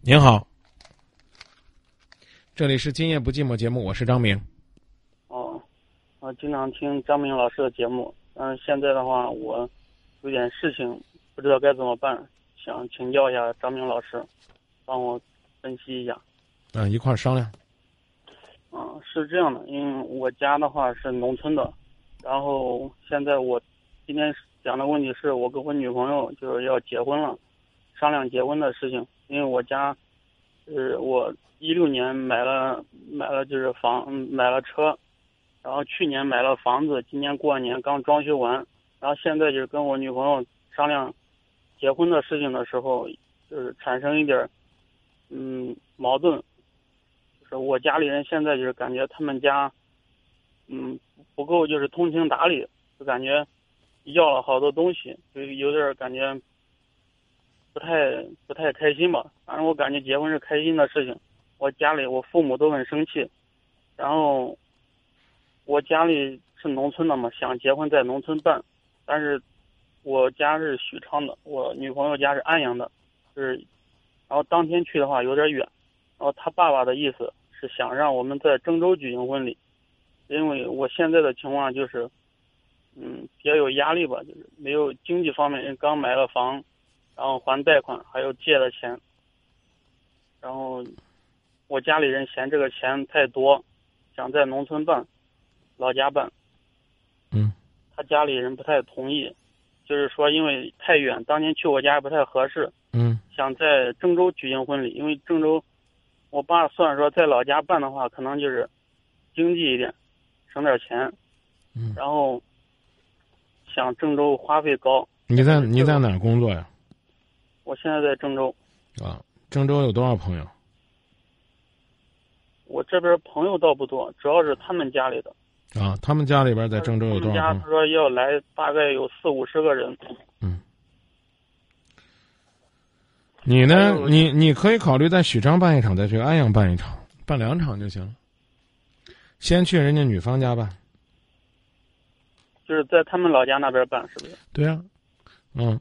您好，这里是《今夜不寂寞》节目，我是张明。哦，我经常听张明老师的节目，嗯，现在的话我有点事情，不知道该怎么办，想请教一下张明老师，帮我分析一下。嗯，一块儿商量。嗯，是这样的，因为我家的话是农村的，然后现在我今天讲的问题是我跟我女朋友就是要结婚了，商量结婚的事情。因为我家，是我一六年买了买了就是房买了车，然后去年买了房子，今年过完年刚装修完，然后现在就是跟我女朋友商量结婚的事情的时候，就是产生一点嗯矛盾，就是我家里人现在就是感觉他们家嗯不够就是通情达理，就感觉要了好多东西，就有点感觉。不太不太开心吧，反正我感觉结婚是开心的事情。我家里我父母都很生气，然后我家里是农村的嘛，想结婚在农村办，但是我家是许昌的，我女朋友家是安阳的，是，然后当天去的话有点远，然后他爸爸的意思是想让我们在郑州举行婚礼，因为我现在的情况就是，嗯，比较有压力吧，就是没有经济方面刚买了房。然后还贷款，还有借的钱。然后我家里人嫌这个钱太多，想在农村办，老家办。嗯。他家里人不太同意，就是说因为太远，当年去我家不太合适。嗯。想在郑州举行婚礼，因为郑州，我爸算说在老家办的话，可能就是经济一点，省点钱。嗯。然后想郑州花费高。你在你在哪儿工作呀？我现在在郑州，啊，郑州有多少朋友？我这边朋友倒不多，主要是他们家里的。啊，他们家里边在郑州有多少？家他说要来，大概有四五十个人。嗯。你呢？你你可以考虑在许昌办一场，再去安阳办一场，办两场就行了。先去人家女方家办。就是在他们老家那边办，是不是？对啊，嗯。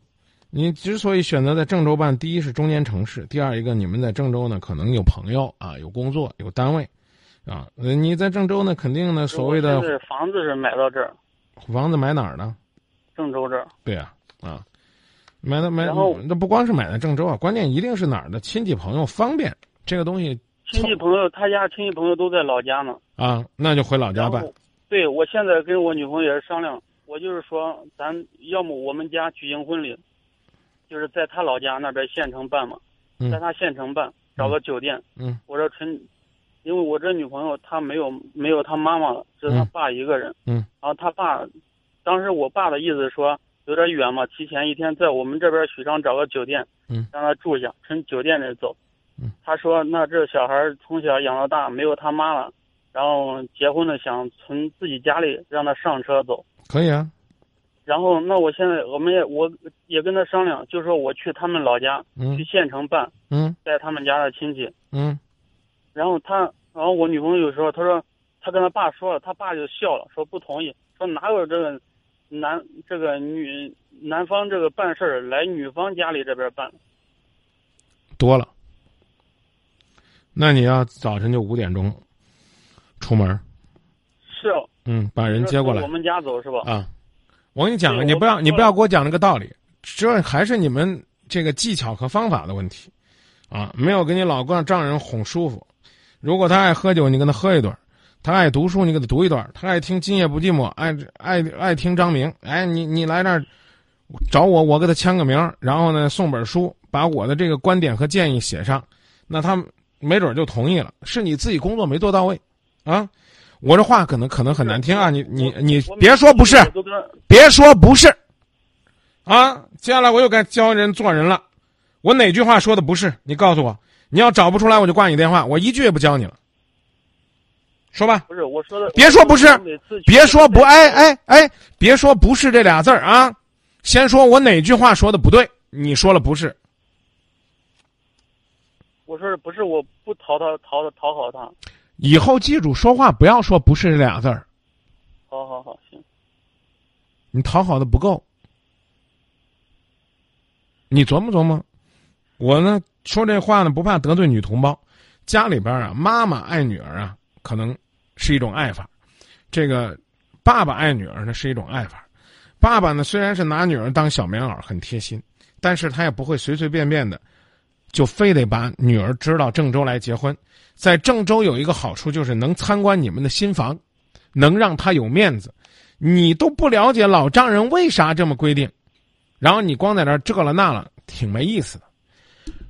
你之所以选择在郑州办，第一是中间城市，第二一个你们在郑州呢，可能有朋友啊，有工作，有单位，啊，你在郑州呢，肯定呢，所谓的房子是买到这儿，房子买哪儿呢？郑州这儿。对呀，啊，买的买，那不光是买在郑州啊，关键一定是哪儿的亲戚朋友方便这个东西。亲戚朋友，他家亲戚朋友都在老家呢。啊，那就回老家办。对，我现在跟我女朋友也是商量，我就是说，咱要么我们家举行婚礼。就是在他老家那边县城办嘛，在他县城办，找个酒店。嗯，我说纯，因为我这女朋友她没有没有她妈妈了，只有他爸一个人。嗯，然后他爸，当时我爸的意思说有点远嘛，提前一天在我们这边许昌找个酒店，嗯，让他住下，从酒店里走。嗯，他说那这小孩从小养到大，没有他妈了，然后结婚了想从自己家里让他上车走。可以啊。然后，那我现在我们也我也跟他商量，就说我去他们老家，嗯去县城办，嗯，带他们家的亲戚，嗯，然后他，然后我女朋友有时候他说，他跟他爸说了，他爸就笑了，说不同意，说哪有这个男这个女男方这个办事儿来女方家里这边办，多了，那你要早晨就五点钟出门，是，嗯，把人接过来，我们家走是吧？啊。我跟你讲，你不要你不要给我讲这个道理，这还是你们这个技巧和方法的问题，啊，没有给你老公丈人哄舒服。如果他爱喝酒，你跟他喝一顿；他爱读书，你给他读一段；他爱听《今夜不寂寞》，爱爱爱听张明，哎，你你来这儿找我，我给他签个名，然后呢送本书，把我的这个观点和建议写上，那他没准就同意了。是你自己工作没做到位，啊。我这话可能可能很难听啊！你你你别说不是，别说不是，啊！接下来我又该教人做人了。我哪句话说的不是？你告诉我。你要找不出来，我就挂你电话。我一句也不教你了。说吧。不是我说的。别说不是，别说不哎哎哎，别说不是这俩字儿啊！先说我哪句话说的不对？你说了不是。我说不是，我不讨他讨讨好他。以后记住，说话不要说“不是”这俩字儿。好好好，行。你讨好的不够，你琢磨琢磨，我呢说这话呢不怕得罪女同胞，家里边啊妈妈爱女儿啊可能是一种爱法，这个爸爸爱女儿呢是一种爱法。爸爸呢虽然是拿女儿当小棉袄很贴心，但是他也不会随随便便的就非得把女儿支到郑州来结婚。在郑州有一个好处就是能参观你们的新房，能让他有面子。你都不了解老丈人为啥这么规定，然后你光在这儿这了那了，挺没意思的。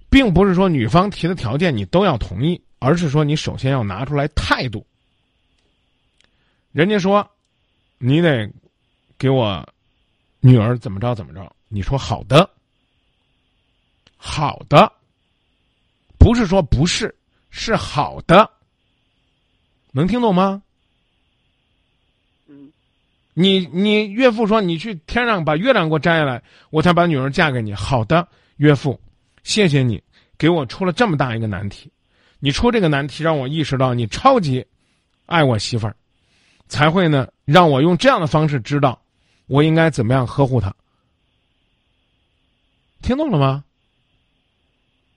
并不是说女方提的条件你都要同意，而是说你首先要拿出来态度。人家说，你得给我女儿怎么着怎么着，你说好的，好的，不是说不是，是好的，能听懂吗？嗯，你你岳父说你去天上把月亮给我摘下来，我才把女儿嫁给你。好的，岳父。谢谢你给我出了这么大一个难题，你出这个难题让我意识到你超级爱我媳妇儿，才会呢让我用这样的方式知道我应该怎么样呵护她。听懂了吗？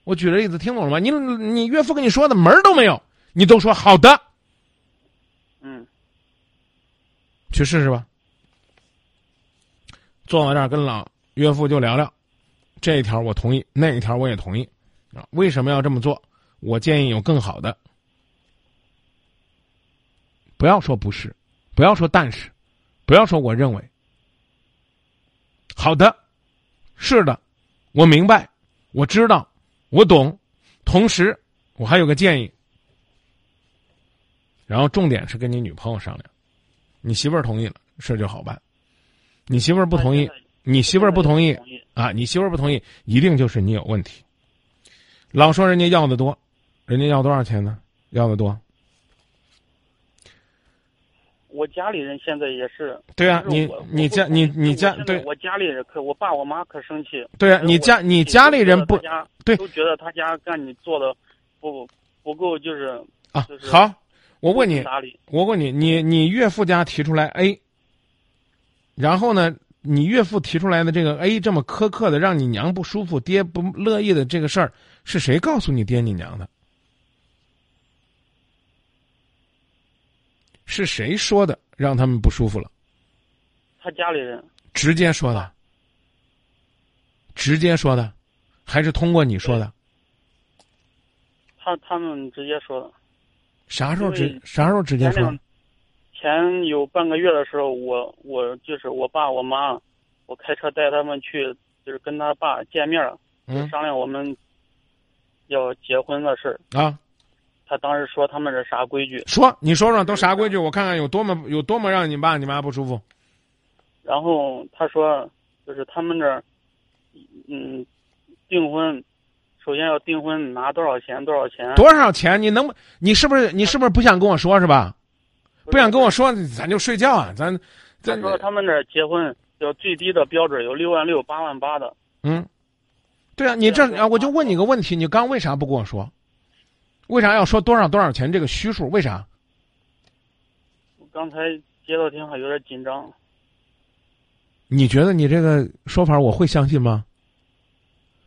我举的例子听懂了吗？你你岳父跟你说的门儿都没有，你都说好的，嗯，去试试吧。坐到这儿跟老岳父就聊聊。这一条我同意，那一条我也同意，啊，为什么要这么做？我建议有更好的，不要说不是，不要说但是，不要说我认为。好的，是的，我明白，我知道，我懂，同时我还有个建议，然后重点是跟你女朋友商量，你媳妇儿同意了，事就好办，你媳妇儿不同意。你媳妇儿不同意啊？你媳妇儿不同意，一定就是你有问题。老说人家要的多，人家要多少钱呢？要的多。我家里人现在也是。对啊，你你家你你家对。我家里人可我爸我妈可生气。对啊，你家你家里人不对，都觉得他家干你做的不不够，就是啊。好，我问你，我问你，你你岳父家提出来 A，然后呢？你岳父提出来的这个 A 这么苛刻的，让你娘不舒服、爹不乐意的这个事儿，是谁告诉你爹你娘的？是谁说的让他们不舒服了？他家里人直接说的，直接说的，还是通过你说的？他他们直接说的。啥时候直啥时候直接说？前有半个月的时候，我我就是我爸我妈，我开车带他们去，就是跟他爸见面，商量我们要结婚的事儿啊。他当时说他们是啥规矩？说你说说都啥规矩？我看看有多么有多么让你爸你妈不舒服。然后他说，就是他们这儿，嗯，订婚，首先要订婚拿多少钱？多少钱？多少钱？你能你是不是你是不是不想跟我说是吧？不想跟我说，咱就睡觉啊！咱，咱说他们这结婚要最低的标准有六万六、八万八的。嗯，对啊，你这啊，我就问你个问题，你刚为啥不跟我说？为啥要说多少多少钱这个虚数？为啥？我刚才接到电话有点紧张。你觉得你这个说法我会相信吗？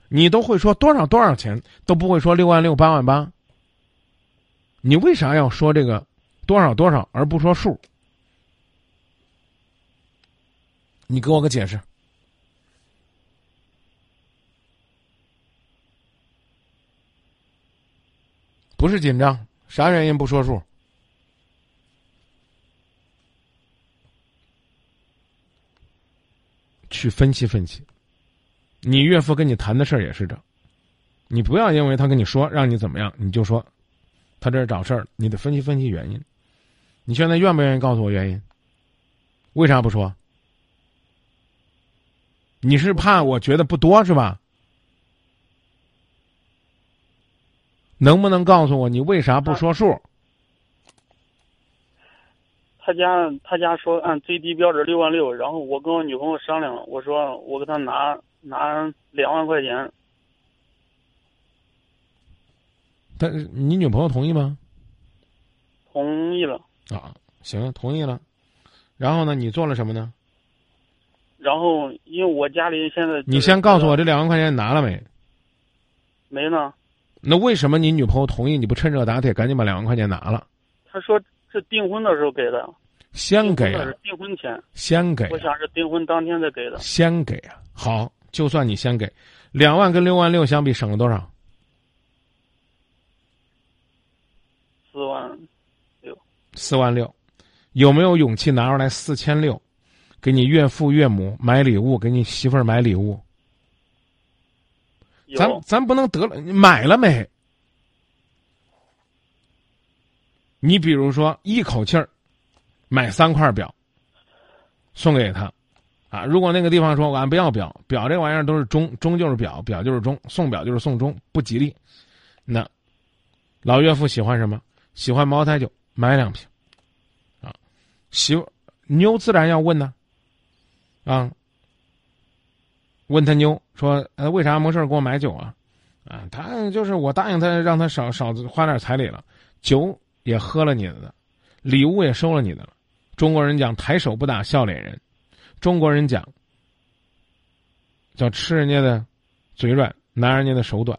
你都会说多少多少钱，都不会说六万六、八万八。你为啥要说这个？多少多少，而不说数，你给我个解释。不是紧张，啥原因不说数？去分析分析。你岳父跟你谈的事儿也是这，你不要因为他跟你说让你怎么样，你就说他这是找事儿，你得分析分析原因。你现在愿不愿意告诉我原因？为啥不说？你是怕我觉得不多是吧？能不能告诉我你为啥不说数？他家他家说按最低标准六万六，然后我跟我女朋友商量，我说我给他拿拿两万块钱。但是你女朋友同意吗？同意了。啊，行，同意了。然后呢，你做了什么呢？然后，因为我家里现在……你先告诉我这两万块钱拿了没？没呢。那为什么你女朋友同意你不趁热打铁赶紧把两万块钱拿了？他说是订婚的时候给的，先给啊订婚钱，先给啊，我想是订婚当天再给的。先给啊。好，就算你先给，两万跟六万六相比省了多少？四万六，四万六，有没有勇气拿出来四千六，给你岳父岳母买礼物，给你媳妇儿买礼物？咱咱不能得了，你买了没？你比如说一口气儿买三块表送给他，啊，如果那个地方说俺不要表，表这玩意儿都是钟，钟就是表，表就是钟，送表就是送钟，不吉利。那老岳父喜欢什么？喜欢茅台酒，买两瓶。啊，媳妞自然要问呢，啊，问他妞说：“呃，为啥没事给我买酒啊？”啊，他就是我答应他，让他少少花点彩礼了，酒也喝了你的，礼物也收了你的了。中国人讲抬手不打笑脸人，中国人讲叫吃人家的嘴软，拿人家的手短。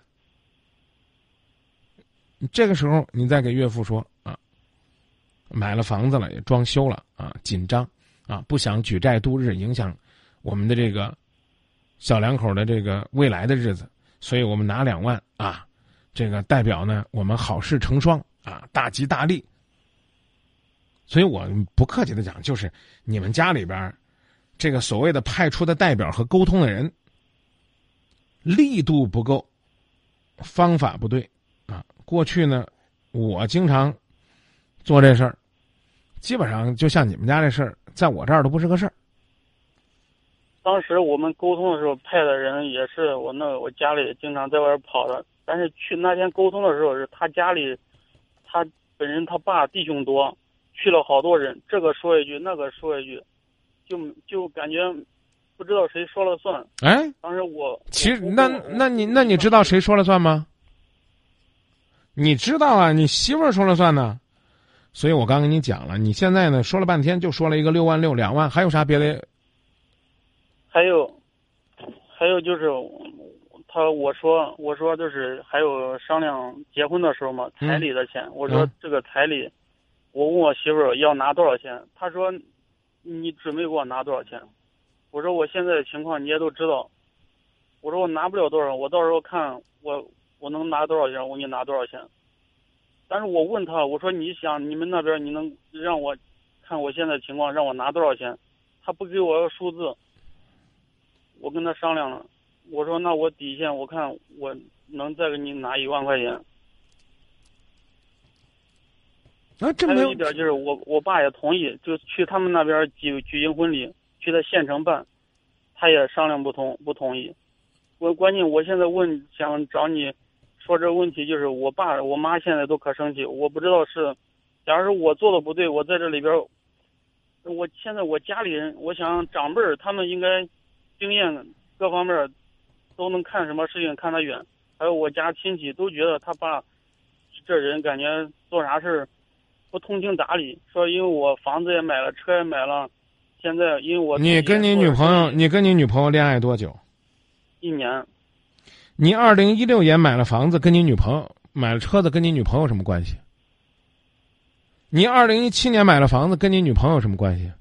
这个时候你再给岳父说啊，买了房子了，也装修了啊，紧张啊，不想举债度日，影响我们的这个小两口的这个未来的日子，所以我们拿两万啊，这个代表呢我们好事成双啊，大吉大利。所以我不客气的讲，就是你们家里边这个所谓的派出的代表和沟通的人力度不够，方法不对啊。过去呢，我经常做这事儿，基本上就像你们家这事儿，在我这儿都不是个事儿。当时我们沟通的时候派的人也是我那我家里经常在外边跑的，但是去那天沟通的时候是他家里，他本人他爸弟兄多，去了好多人，这个说一句那个说一句，就就感觉不知道谁说了算。哎，当时我其实我那那你那你知道谁说了算吗？你知道啊，你媳妇儿说了算呢。所以我刚跟你讲了，你现在呢说了半天，就说了一个六万六两万，还有啥别的？还有，还有就是，他我说我说就是还有商量结婚的时候嘛，嗯彩礼的钱，我说嗯这个彩礼，我问我媳妇儿要拿多少钱，她说你准备给我拿多少钱？我说我现在的情况你也都知道，我说我拿不了多少，我到时候看我我能拿多少钱，我给你拿多少钱。但是我问他，我说你想你们那边你能让我看我现在情况，让我拿多少钱？他不给我个数字。我跟他商量了，我说那我底线我看我能再给你拿一万块钱。啊，这没有有一点就是我我爸也同意，就去他们那边举举行婚礼，去他县城办，他也商量不通不同意。我关键我现在问想找你说这个问题，就是我爸我妈现在都可生气，我不知道是，假如是我做的不对，我在这里边，我现在我家里人，我想长辈儿他们应该经验各方面都能看什么事情看得远，还有我家亲戚都觉得他爸这人感觉做啥事儿。不通情达理，说因为我房子也买了，车也买了，现在因为我你跟你女朋友，你跟你女朋友恋爱多久？一年，你二零一六年买了房子，跟你女朋友买了车子，跟你女朋友什么关系？你二零一七年买了房子，跟你女朋友什么关系？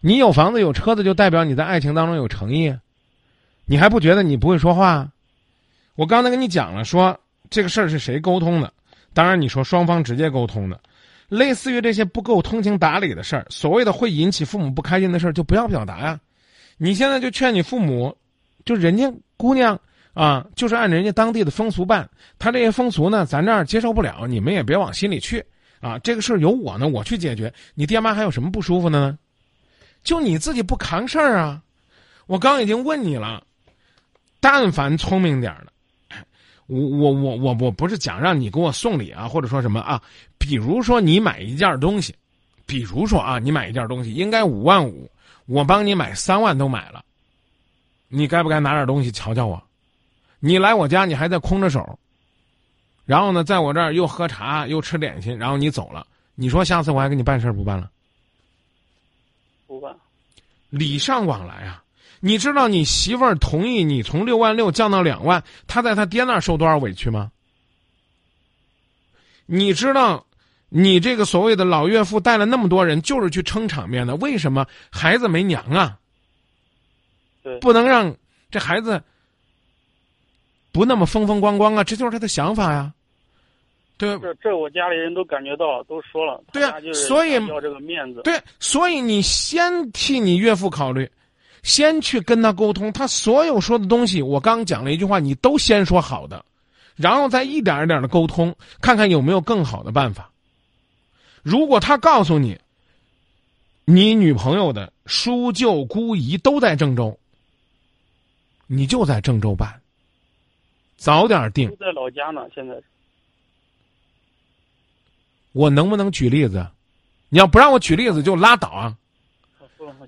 你有房子有车子，就代表你在爱情当中有诚意，你还不觉得你不会说话？我刚才跟你讲了，说这个事儿是谁沟通的？当然，你说双方直接沟通的，类似于这些不够通情达理的事儿，所谓的会引起父母不开心的事儿，就不要表达呀。你现在就劝你父母，就人家姑娘啊，就是按人家当地的风俗办。他这些风俗呢，咱这儿接受不了，你们也别往心里去啊。这个事儿由我呢，我去解决。你爹妈还有什么不舒服的呢？就你自己不扛事儿啊！我刚已经问你了，但凡聪明点儿的。我我我我我不是讲让你给我送礼啊，或者说什么啊？比如说你买一件东西，比如说啊，你买一件东西应该五万五，我帮你买三万都买了，你该不该拿点东西瞧瞧我？你来我家你还在空着手，然后呢，在我这儿又喝茶又吃点心，然后你走了，你说下次我还给你办事不办了？礼尚往来啊！你知道你媳妇儿同意你从六万六降到两万，他在他爹那儿受多少委屈吗？你知道，你这个所谓的老岳父带了那么多人，就是去撑场面的。为什么孩子没娘啊？对，不能让这孩子不那么风风光光啊！这就是他的想法呀。对，这这我家里人都感觉到，都说了。对呀，所以要这个面子。对，所以你先替你岳父考虑，先去跟他沟通，他所有说的东西，我刚讲了一句话，你都先说好的，然后再一点一点的沟通，看看有没有更好的办法。如果他告诉你，你女朋友的叔舅姑姨都在郑州，你就在郑州办，早点定。在老家呢，现在。我能不能举例子？你要不让我举例子就拉倒啊，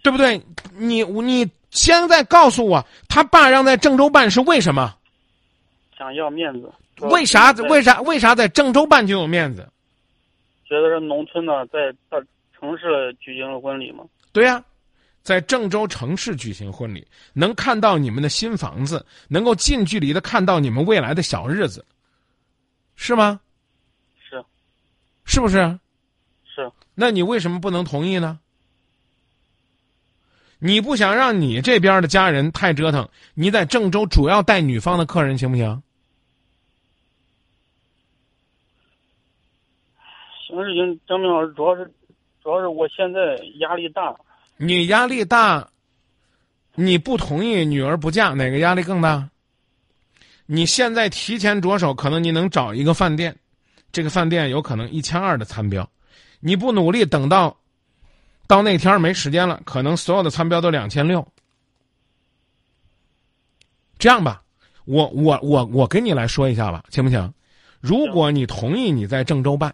对不对？你你现在告诉我，他爸让在郑州办是为什么？想要面子。为啥？为啥？为啥在郑州办就有面子？觉得是农村的，在大城市举行了婚礼吗？对呀，在郑州城市举行婚礼，能看到你们的新房子，能够近距离的看到你们未来的小日子，是吗？是不是？是。那你为什么不能同意呢？你不想让你这边的家人太折腾，你在郑州主要带女方的客人行不行？行行，张明老师，主要是主要是我现在压力大。你压力大，你不同意女儿不嫁，哪个压力更大？你现在提前着手，可能你能找一个饭店。这个饭店有可能一千二的餐标，你不努力，等到到那天没时间了，可能所有的餐标都两千六。这样吧，我我我我跟你来说一下吧，行不行？如果你同意你在郑州办，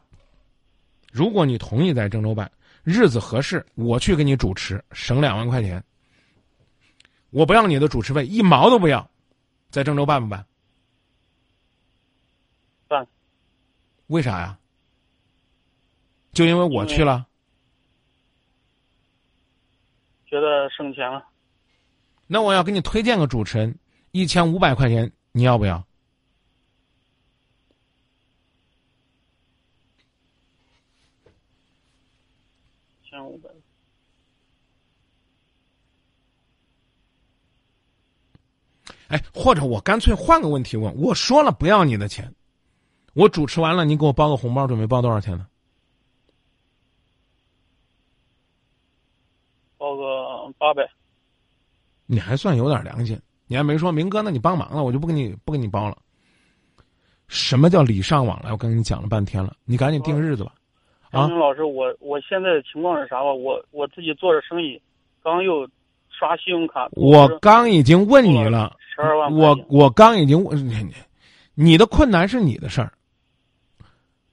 如果你同意在郑州办，日子合适，我去给你主持，省两万块钱。我不要你的主持费，一毛都不要，在郑州办不办？为啥呀？就因为我去了，觉得省钱了。那我要给你推荐个主持人，一千五百块钱，你要不要？千五百。哎，或者我干脆换个问题问，我说了不要你的钱。我主持完了，你给我包个红包，准备包多少钱呢？包个八百。你还算有点良心，你还没说明哥，那你帮忙了，我就不给你不给你包了。什么叫礼尚往来？我跟你讲了半天了，你赶紧定日子吧。啊，老师，我我现在的情况是啥吧？我我自己做着生意，刚又刷信用卡。我刚已经问你了，十二万。我我刚已经问你，你的困难是你的事儿。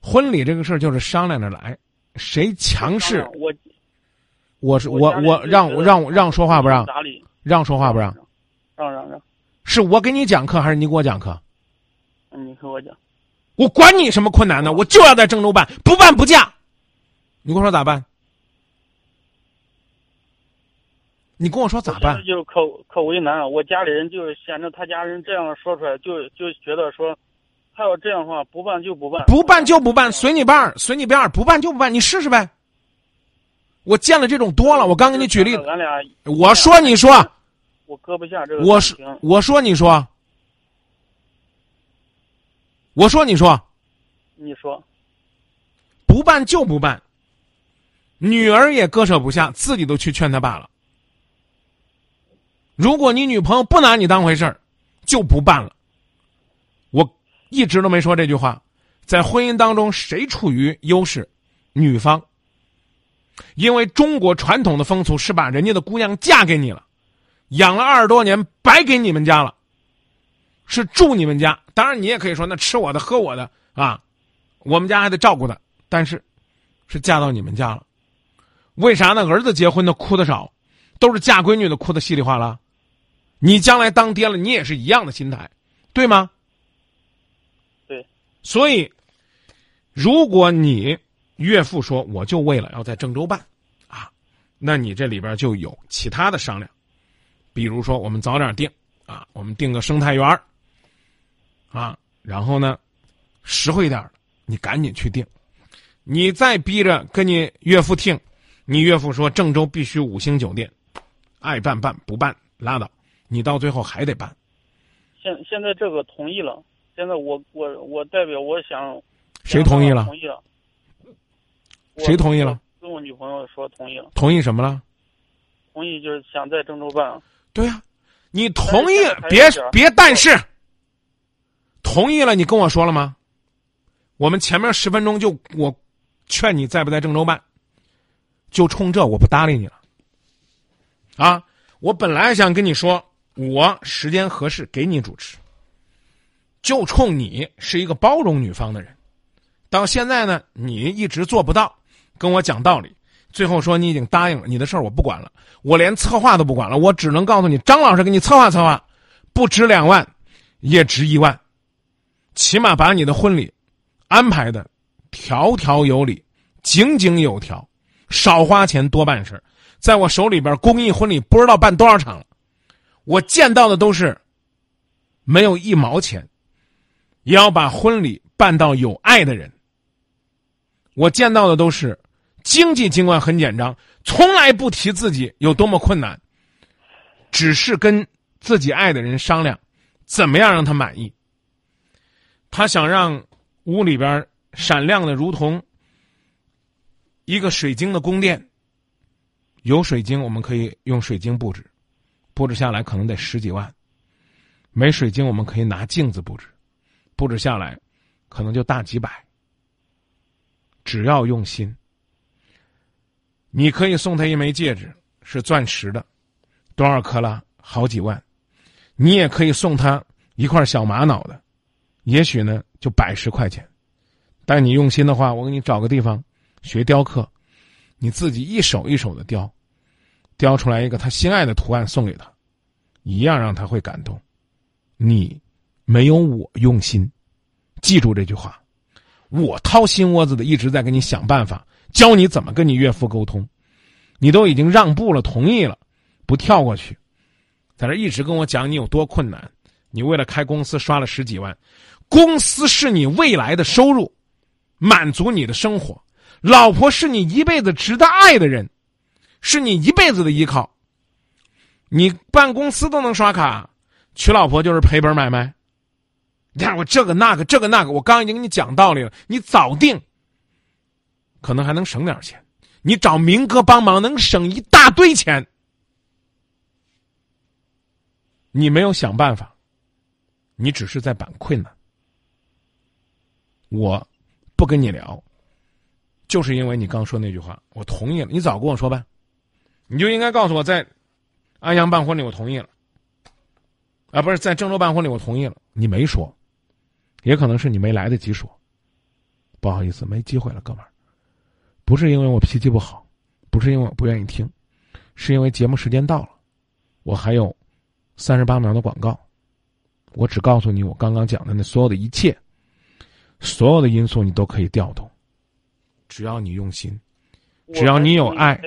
婚礼这个事儿就是商量着来，谁强势？我，我是我我让让让说话不让？让说话不让？让让让。是我给你讲课还是你给我讲课？你给我讲。我管你什么困难呢？我就要在郑州办，不办不嫁。你跟我说咋办？你跟我说咋办？就可可为难了。我家里人就显着他家人这样说出来，就就觉得说。他要这样的话，不办就不办，不办就不办，随你办，随你便，不办就不办，你试试呗。我见了这种多了，我刚给你举例子。咱俩，我说你说，我搁不下这个。我说我说你说，我说你说，你说，不办就不办。女儿也割舍不下，自己都去劝他爸了。如果你女朋友不拿你当回事儿，就不办了。一直都没说这句话，在婚姻当中谁处于优势？女方。因为中国传统的风俗是把人家的姑娘嫁给你了，养了二十多年白给你们家了，是住你们家。当然你也可以说那吃我的喝我的啊，我们家还得照顾他，但是是嫁到你们家了。为啥呢？儿子结婚的哭的少，都是嫁闺女的哭的稀里哗啦。你将来当爹了，你也是一样的心态，对吗？所以，如果你岳父说我就为了要在郑州办，啊，那你这里边就有其他的商量。比如说我们早点定啊，我们定个生态园儿啊，然后呢，实惠点儿，你赶紧去定。你再逼着跟你岳父听，你岳父说郑州必须五星酒店，爱办办不办拉倒，你到最后还得办。现现在这个同意了，现在我我我代表我想，谁同意了？同意了。谁同意了？跟我女朋友说同意了。同意什么了？同意就是想在郑州办。对呀，你同意别别但是，同意了你跟我说了吗？我们前面十分钟就我。劝你在不在郑州办，就冲这我不搭理你了。啊，我本来想跟你说，我时间合适给你主持，就冲你是一个包容女方的人，到现在呢，你一直做不到跟我讲道理，最后说你已经答应了，你的事儿我不管了，我连策划都不管了，我只能告诉你，张老师给你策划策划，不值两万，也值一万，起码把你的婚礼安排的。条条有理，井井有条，少花钱多办事在我手里边，公益婚礼不知道办多少场了，我见到的都是没有一毛钱，也要把婚礼办到有爱的人。我见到的都是经济尽管很紧张，从来不提自己有多么困难，只是跟自己爱的人商量，怎么样让他满意。他想让屋里边。闪亮的如同一个水晶的宫殿，有水晶我们可以用水晶布置，布置下来可能得十几万；没水晶我们可以拿镜子布置，布置下来可能就大几百。只要用心，你可以送他一枚戒指，是钻石的，多少克拉？好几万。你也可以送他一块小玛瑙的，也许呢就百十块钱。但你用心的话，我给你找个地方学雕刻，你自己一手一手的雕，雕出来一个他心爱的图案送给他，一样让他会感动。你没有我用心，记住这句话，我掏心窝子的一直在给你想办法，教你怎么跟你岳父沟通，你都已经让步了，同意了，不跳过去，在这一直跟我讲你有多困难，你为了开公司刷了十几万，公司是你未来的收入。满足你的生活，老婆是你一辈子值得爱的人，是你一辈子的依靠。你办公司都能刷卡，娶老婆就是赔本买卖。你看我这个那个这个那个，我刚已经跟你讲道理了，你早定，可能还能省点钱。你找明哥帮忙能省一大堆钱，你没有想办法，你只是在板困难。我。不跟你聊，就是因为你刚说那句话，我同意了。你早跟我说呗，你就应该告诉我在安阳办婚礼，我同意了。啊，不是在郑州办婚礼，我同意了。你没说，也可能是你没来得及说。不好意思，没机会了，哥们儿。不是因为我脾气不好，不是因为我不愿意听，是因为节目时间到了，我还有三十八秒的广告，我只告诉你我刚刚讲的那所有的一切。所有的因素你都可以调动，只要你用心，只要你有爱，